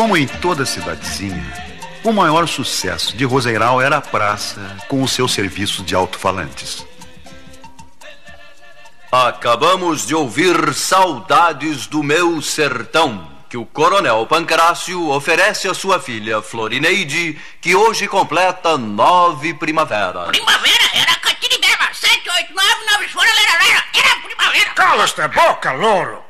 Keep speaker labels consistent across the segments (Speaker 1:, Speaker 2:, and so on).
Speaker 1: Como em toda cidadezinha, o maior sucesso de Roseiral era a praça com os seus serviços de alto-falantes.
Speaker 2: Acabamos de ouvir Saudades do Meu Sertão, que o Coronel Pancrácio oferece à sua filha Florineide, que hoje completa nove primaveras.
Speaker 3: Primavera era Catiribeba, 7, 8, 9, 9 folhas, era primavera.
Speaker 4: Cala-te a boca, louro!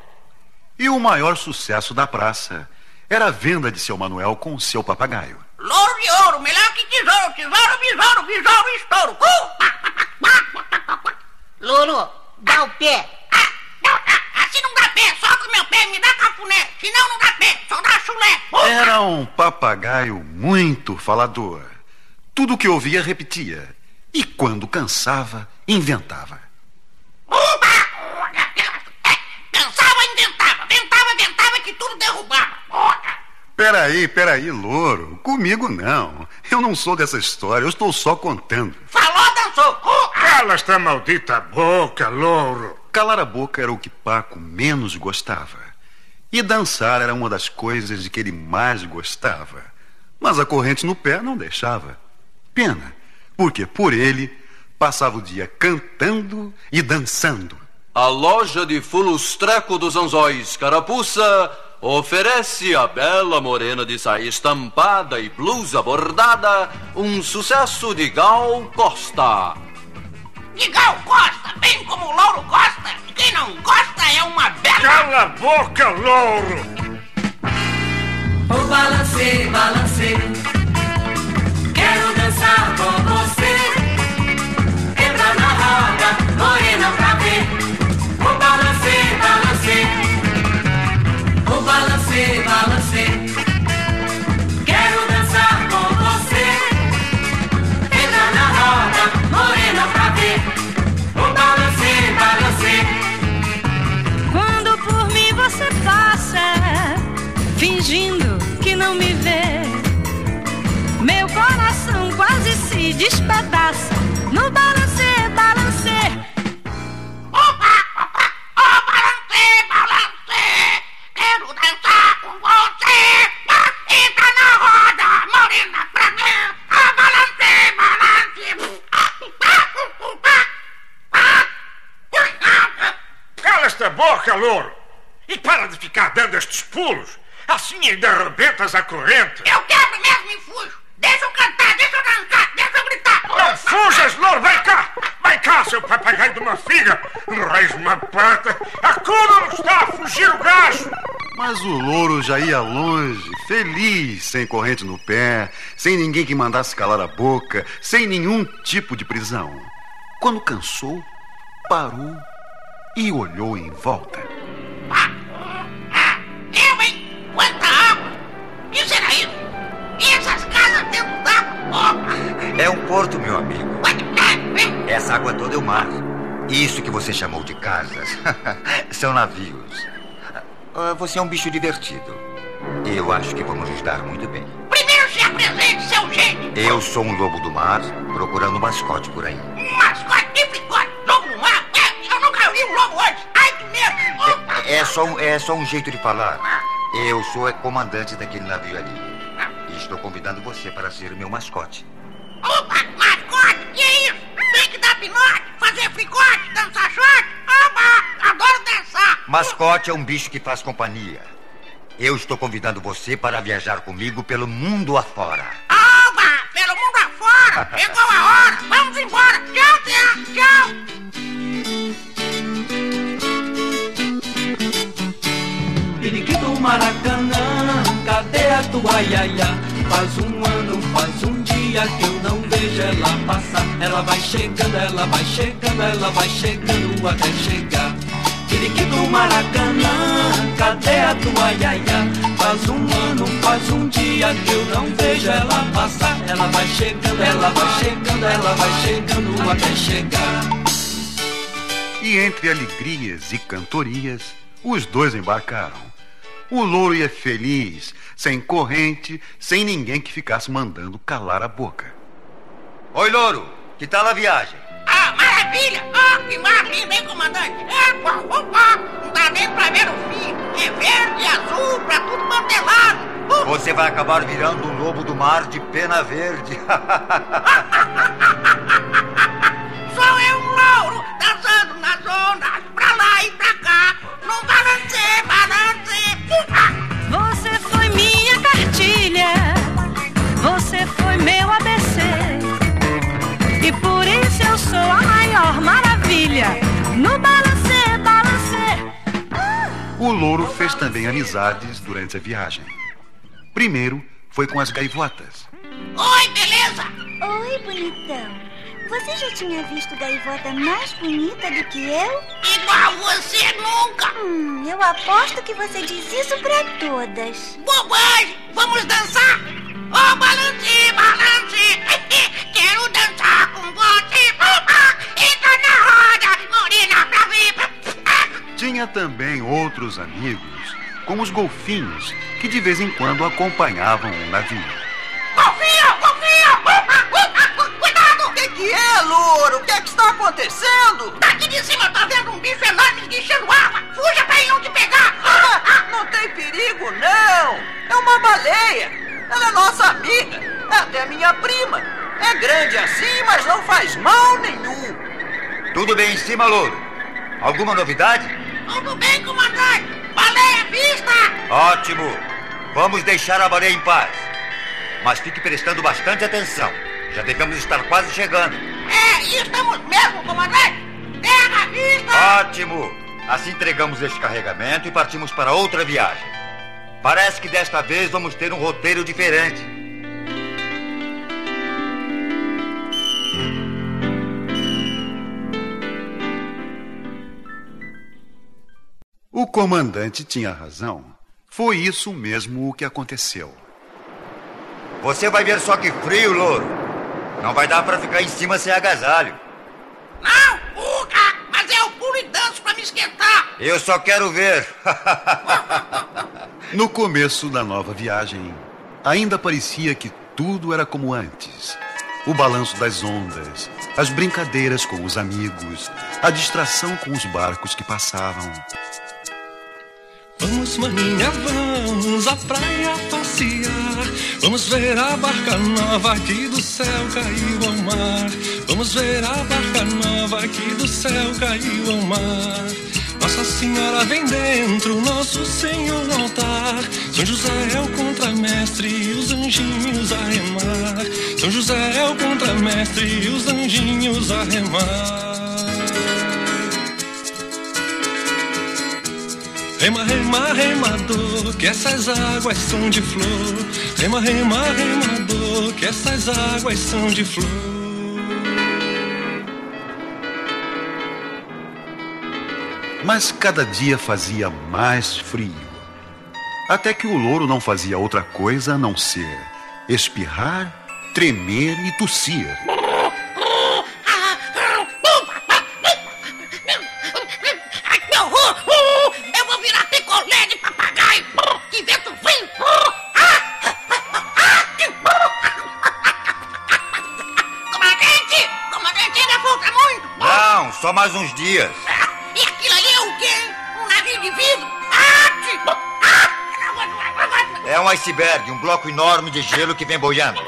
Speaker 1: E o maior sucesso da praça era a venda de seu Manuel com o seu papagaio.
Speaker 3: Louro de ouro, melhor que tesouro, tesouro, besouro, besouro, estouro. Uh!
Speaker 5: Louro, dá o pé.
Speaker 3: Ah, não, ah, assim não dá pé, só com meu pé, me dá cafuné. Senão não dá pé, só dá chulé. Uh!
Speaker 1: Era um papagaio muito falador. Tudo que ouvia repetia. E quando cansava, inventava.
Speaker 3: Pensava, inventava, ventava, ventava que tudo derrubava.
Speaker 1: Peraí, peraí, louro. Comigo não. Eu não sou dessa história, eu estou só contando.
Speaker 3: Falou, dançou.
Speaker 4: Cala esta maldita boca, louro.
Speaker 1: Calar a boca era o que Paco menos gostava. E dançar era uma das coisas de que ele mais gostava. Mas a corrente no pé não deixava. Pena, porque por ele passava o dia cantando e dançando.
Speaker 2: A loja de Fulustreco dos Anzóis Carapuça oferece a bela morena de saia estampada e blusa bordada um sucesso de Gal Costa.
Speaker 3: De Gal Costa, bem como o Louro gosta. Quem não gosta é uma bela.
Speaker 4: Cala a boca, louro!
Speaker 6: O balancê, balancê. Balancê, balancê. Quero dançar com você. Entra na roda, morena pra ver. O balancê, balancê.
Speaker 7: Quando por mim você passa, fingindo que não me vê, meu coração quase se despedaça
Speaker 4: boca, louro! E para de ficar dando estes pulos. Assim ainda arrebentas a corrente.
Speaker 3: Eu quebro mesmo e fujo. Deixa eu cantar, deixa eu dançar, deixa eu gritar.
Speaker 4: Não fujas, louro! Vem cá! Vem cá, seu papagaio de uma figa! Reis uma pata! A cura não está a fugir o gajo!
Speaker 1: Mas o louro já ia longe, feliz, sem corrente no pé, sem ninguém que mandasse calar a boca, sem nenhum tipo de prisão. Quando cansou, parou e olhou em volta.
Speaker 3: Eu, hein? Quanta água! Que será isso? E essas casas dentro d'água?
Speaker 8: É um porto, meu amigo.
Speaker 3: Oh,
Speaker 8: Essa água toda é o mar. Isso que você chamou de casas são navios. Ah, Você é um bicho divertido. Eu acho que vamos nos dar muito bem.
Speaker 3: primeiro se apresente, seu gente.
Speaker 8: Eu sou um lobo do mar procurando um mascote por aí.
Speaker 3: Um mascote É
Speaker 8: só, um- é só um jeito de falar. Eu sou o comandante daquele navio ali. E estou convidando você para ser meu mascote.
Speaker 3: Opa, mascote, que é isso? Tem que dar pinote, fazer fricote, dançar shot? Oba, adoro dançar.
Speaker 8: Mascote é um bicho que faz companhia. Eu estou convidando você para viajar comigo pelo mundo afora.
Speaker 3: Oba, pelo mundo afora. Pegou a hora. Vamos embora. Tchau, tchau, tchau.
Speaker 6: Maracanã, cadê a tua iaia? Faz um ano, faz um dia que eu não vejo ela passar. Ela vai chegando, ela vai chegando, ela vai chegando até chegar. Periquito Maracanã, cadê a tua iaia? Faz um ano, faz um dia que eu não vejo ela passar. Ela vai chegando, ela vai chegando, ela vai chegando até chegar.
Speaker 1: E entre alegrias e cantorias, os dois embarcaram. O louro ia feliz, sem corrente, sem ninguém que ficasse mandando calar a boca.
Speaker 8: Oi, louro. Que tal a viagem?
Speaker 3: Ah, maravilha. Ah, que maravilha, hein, comandante? Epa, opa, não dá nem pra ver o fim. É verde e azul pra tudo quanto é lado.
Speaker 8: Você vai acabar virando um lobo do mar de pena verde.
Speaker 1: amizades durante a viagem. Primeiro foi com as gaivotas.
Speaker 3: Oi, beleza?
Speaker 9: Oi, bonitão. Você já tinha visto gaivota mais bonita do que eu?
Speaker 3: Igual você nunca.
Speaker 9: Hum, eu aposto que você diz isso pra todas.
Speaker 3: Bobagem, vamos dançar? Ô, balance, balance, quero dançar com você. Entra na roda, morena pra vir.
Speaker 1: Tinha também outros amigos, como os golfinhos, que de vez em quando acompanhavam o navio.
Speaker 3: Confia, confia. Cuidado.
Speaker 10: O que, que é, louro? O que é que está acontecendo?
Speaker 3: Daqui de cima tá vendo um bicho enorme esguichando água. Fuja pra ele não te pegar.
Speaker 10: Ah, não tem perigo, não. É uma baleia. Ela é nossa amiga. É até minha prima. É grande assim, mas não faz mal nenhum.
Speaker 8: Tudo bem em cima, louro? Alguma novidade?
Speaker 3: Tudo bem, comandante? Baleia vista!
Speaker 8: Ótimo. Vamos deixar a baleia em paz. Mas fique prestando bastante atenção. Já devemos estar quase chegando.
Speaker 3: É, e estamos mesmo, comandante! Terra vista!
Speaker 8: Ótimo! Assim entregamos este carregamento e partimos para outra viagem. Parece que desta vez vamos ter um roteiro diferente.
Speaker 1: O comandante tinha razão. Foi isso mesmo o que aconteceu.
Speaker 8: Você vai ver só que frio, louro. Não vai dar para ficar em cima sem agasalho.
Speaker 3: Não, Uca! Mas eu pulo e danço pra me esquentar!
Speaker 8: Eu só quero ver.
Speaker 1: No começo da nova viagem, ainda parecia que tudo era como antes. O balanço das ondas, as brincadeiras com os amigos, a distração com os barcos que passavam.
Speaker 6: Vamos, maninha, vamos à praia passear. Vamos ver a barca nova que do céu caiu ao mar. Vamos ver a barca nova que do céu caiu ao mar. Nossa Senhora vem dentro, nosso Senhor no altar. São José é o contramestre e os anjinhos a remar. São José é o contramestre e os anjinhos a remar. Rema, rema, remador, que essas águas são de flor. Rema, rema, remador, que essas águas são de flor.
Speaker 1: Mas cada dia fazia mais frio. Até que o louro não fazia outra coisa a não ser espirrar, tremer e tossir.
Speaker 8: Só mais uns dias.
Speaker 3: E aquilo ali é o quê? Um navio de vidro? Ah, ah.
Speaker 8: É um iceberg, um bloco enorme de gelo que vem boiando.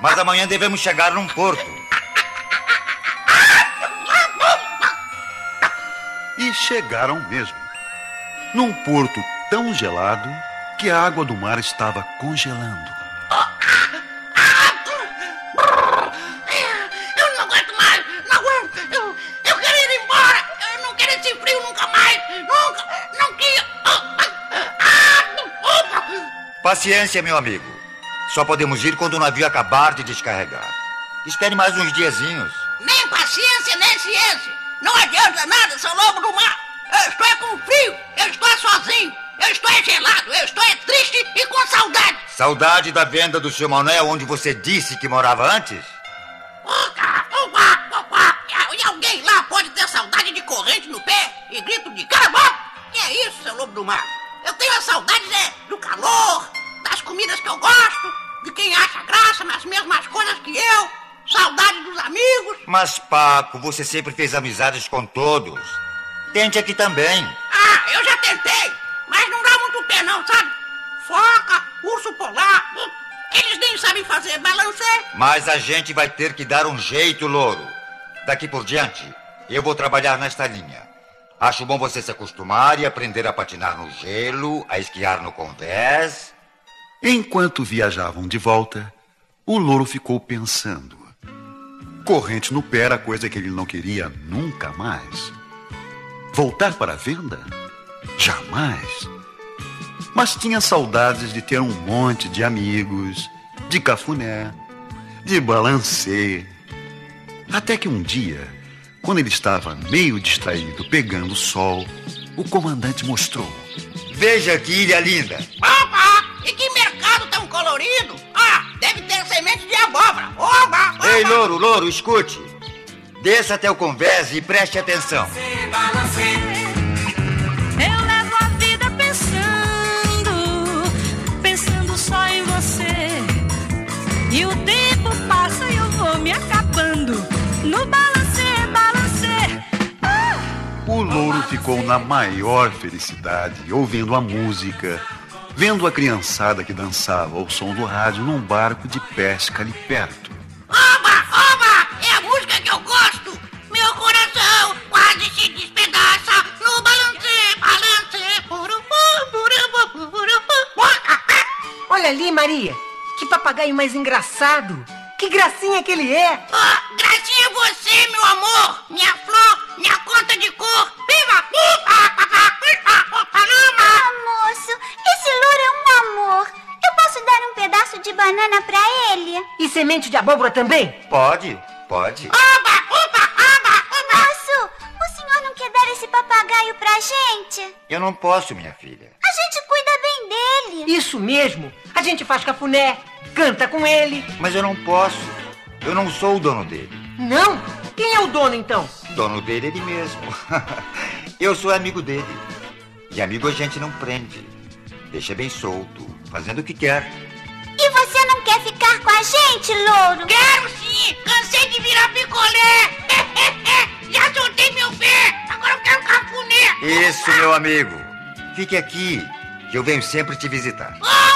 Speaker 8: Mas amanhã devemos chegar num porto.
Speaker 1: E chegaram mesmo. Num porto tão gelado que a água do mar estava congelando.
Speaker 8: Paciência, meu amigo. Só podemos ir quando o navio acabar de descarregar. Espere mais uns diazinhos.
Speaker 3: Nem paciência, nem ciência! Não adianta nada, seu lobo do mar! Eu estou é com frio! Eu estou é sozinho! Eu estou é gelado! Eu estou é triste e com saudade!
Speaker 8: Saudade da venda do seu mané onde você disse que morava antes?
Speaker 3: Oca, opa, opa. E alguém lá pode ter saudade de corrente no pé e grito de caramba? Que é isso, seu lobo do mar? Eu tenho a saudade é, do calor, das comidas que eu gosto, de quem acha graça nas mesmas coisas que eu, saudade dos amigos.
Speaker 8: Mas, Paco, você sempre fez amizades com todos. Tente aqui também.
Speaker 3: Ah, eu já tentei, mas não dá muito pé não, sabe? Foca, urso polar. Eles nem sabem fazer balancê.
Speaker 8: Mas a gente vai ter que dar um jeito, louro. Daqui por diante, eu vou trabalhar nesta linha. Acho bom você se acostumar e aprender a patinar no gelo, a esquiar no convés.
Speaker 1: Enquanto viajavam de volta, o louro ficou pensando. Corrente no pé era coisa que ele não queria nunca mais. Voltar para a venda? Jamais. Mas tinha saudades de ter um monte de amigos, de cafuné, de balancê. Até que um dia, quando ele estava meio distraído pegando sol, o comandante mostrou.
Speaker 8: Veja que ilha linda.
Speaker 3: Colorido! Ah, deve ter semente de abóbora! Oba! oba.
Speaker 8: Ei, louro, louro, escute. Desça até o convés e preste atenção.
Speaker 7: Eu levo a vida pensando, pensando só em você. E o tempo passa e eu vou me acabando no balancê, balancê. Ah!
Speaker 1: O louro ficou na maior felicidade, ouvindo a música, vendo a criançada que dançava ao som do rádio num barco de pesca ali perto.
Speaker 3: Oba! Oba! É a música que eu gosto! Meu coração quase se despedaça no balancê, balancê. Purupu, purupu, purupu.
Speaker 11: Olha ali, Maria. Que papagaio mais engraçado. Que gracinha que ele é.
Speaker 3: Ah,
Speaker 9: banana pra ele?
Speaker 11: E semente de abóbora também?
Speaker 8: Pode, pode.
Speaker 3: Oba! Oba! Oba! Oba!
Speaker 9: Moço, o senhor não quer dar esse papagaio pra gente?
Speaker 8: Eu não posso, minha filha.
Speaker 9: A gente cuida bem dele.
Speaker 11: Isso mesmo. A gente faz cafuné, canta com ele.
Speaker 8: Mas eu não posso. Eu não sou o dono dele.
Speaker 11: Não? Quem é o dono então?
Speaker 8: Dono dele é ele mesmo. eu sou amigo dele. E amigo a gente não prende. Deixa bem solto, fazendo o que quer.
Speaker 9: Com a gente, louro?
Speaker 3: Quero sim! Cansei de virar picolé! Já soltei meu pé! Agora eu quero cafuné!
Speaker 8: Isso, meu amigo. Fique aqui, que eu venho sempre te visitar.
Speaker 3: Oba!